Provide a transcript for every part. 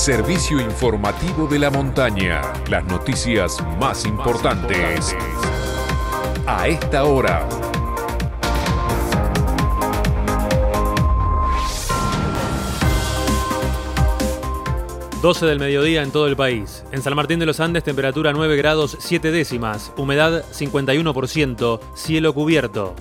servicio informativo de la montaña. Las noticias más importantes a esta hora. 12 del mediodía en todo el país. En San Martín de los Andes, temperatura 9 grados 7 décimas, humedad 51%, cielo cubierto.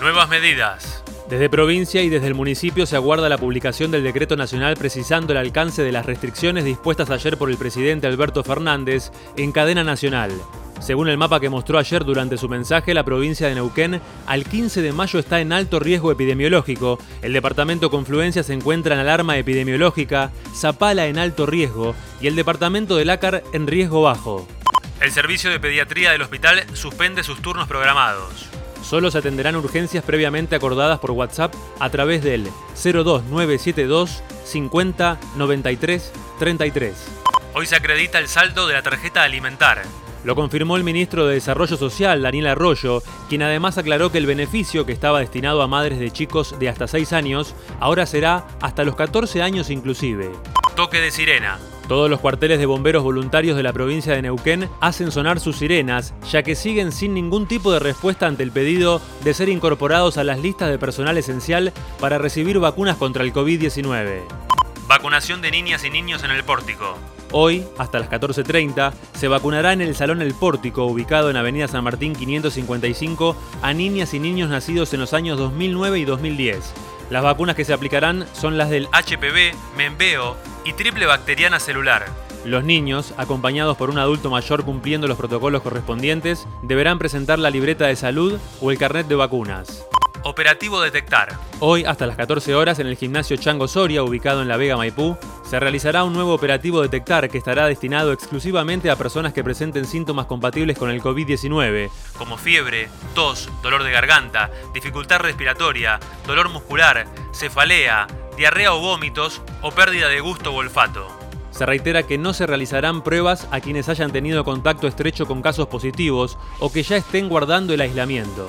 Nuevas medidas. Desde provincia y desde el municipio se aguarda la publicación del decreto nacional precisando el alcance de las restricciones dispuestas ayer por el presidente Alberto Fernández en cadena nacional. Según el mapa que mostró ayer durante su mensaje, la provincia de Neuquén al 15 de mayo está en alto riesgo epidemiológico, el departamento Confluencia se encuentra en alarma epidemiológica, Zapala en alto riesgo y el departamento de Lácar en riesgo bajo. El servicio de pediatría del hospital suspende sus turnos programados. Solo se atenderán urgencias previamente acordadas por WhatsApp a través del 02972 50 93 33. Hoy se acredita el saldo de la tarjeta alimentar. Lo confirmó el ministro de Desarrollo Social, Daniel Arroyo, quien además aclaró que el beneficio que estaba destinado a madres de chicos de hasta 6 años ahora será hasta los 14 años inclusive. Toque de sirena. Todos los cuarteles de bomberos voluntarios de la provincia de Neuquén hacen sonar sus sirenas, ya que siguen sin ningún tipo de respuesta ante el pedido de ser incorporados a las listas de personal esencial para recibir vacunas contra el COVID-19. Vacunación de niñas y niños en el pórtico. Hoy, hasta las 14.30, se vacunará en el Salón El Pórtico, ubicado en Avenida San Martín 555, a niñas y niños nacidos en los años 2009 y 2010. Las vacunas que se aplicarán son las del HPV, membeo y triple bacteriana celular. Los niños, acompañados por un adulto mayor cumpliendo los protocolos correspondientes, deberán presentar la libreta de salud o el carnet de vacunas. Operativo Detectar. Hoy, hasta las 14 horas, en el gimnasio Chango Soria, ubicado en La Vega Maipú, se realizará un nuevo operativo Detectar que estará destinado exclusivamente a personas que presenten síntomas compatibles con el COVID-19, como fiebre, tos, dolor de garganta, dificultad respiratoria, dolor muscular, cefalea, diarrea o vómitos o pérdida de gusto o olfato. Se reitera que no se realizarán pruebas a quienes hayan tenido contacto estrecho con casos positivos o que ya estén guardando el aislamiento.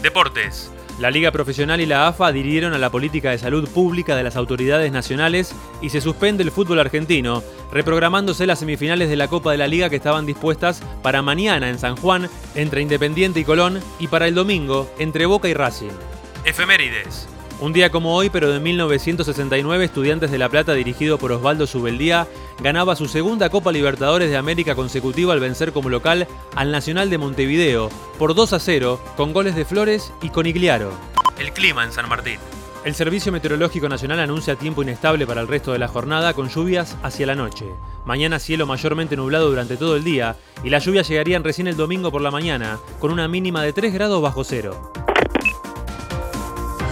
Deportes. La Liga Profesional y la AFA adhirieron a la política de salud pública de las autoridades nacionales y se suspende el fútbol argentino, reprogramándose las semifinales de la Copa de la Liga que estaban dispuestas para mañana en San Juan entre Independiente y Colón y para el domingo entre Boca y Racing. Efemérides. Un día como hoy, pero de 1969, Estudiantes de La Plata, dirigido por Osvaldo Subeldía, ganaba su segunda Copa Libertadores de América consecutiva al vencer como local al Nacional de Montevideo por 2 a 0, con goles de Flores y Conigliaro. El clima en San Martín. El Servicio Meteorológico Nacional anuncia tiempo inestable para el resto de la jornada con lluvias hacia la noche. Mañana cielo mayormente nublado durante todo el día y las lluvias llegarían recién el domingo por la mañana con una mínima de 3 grados bajo cero.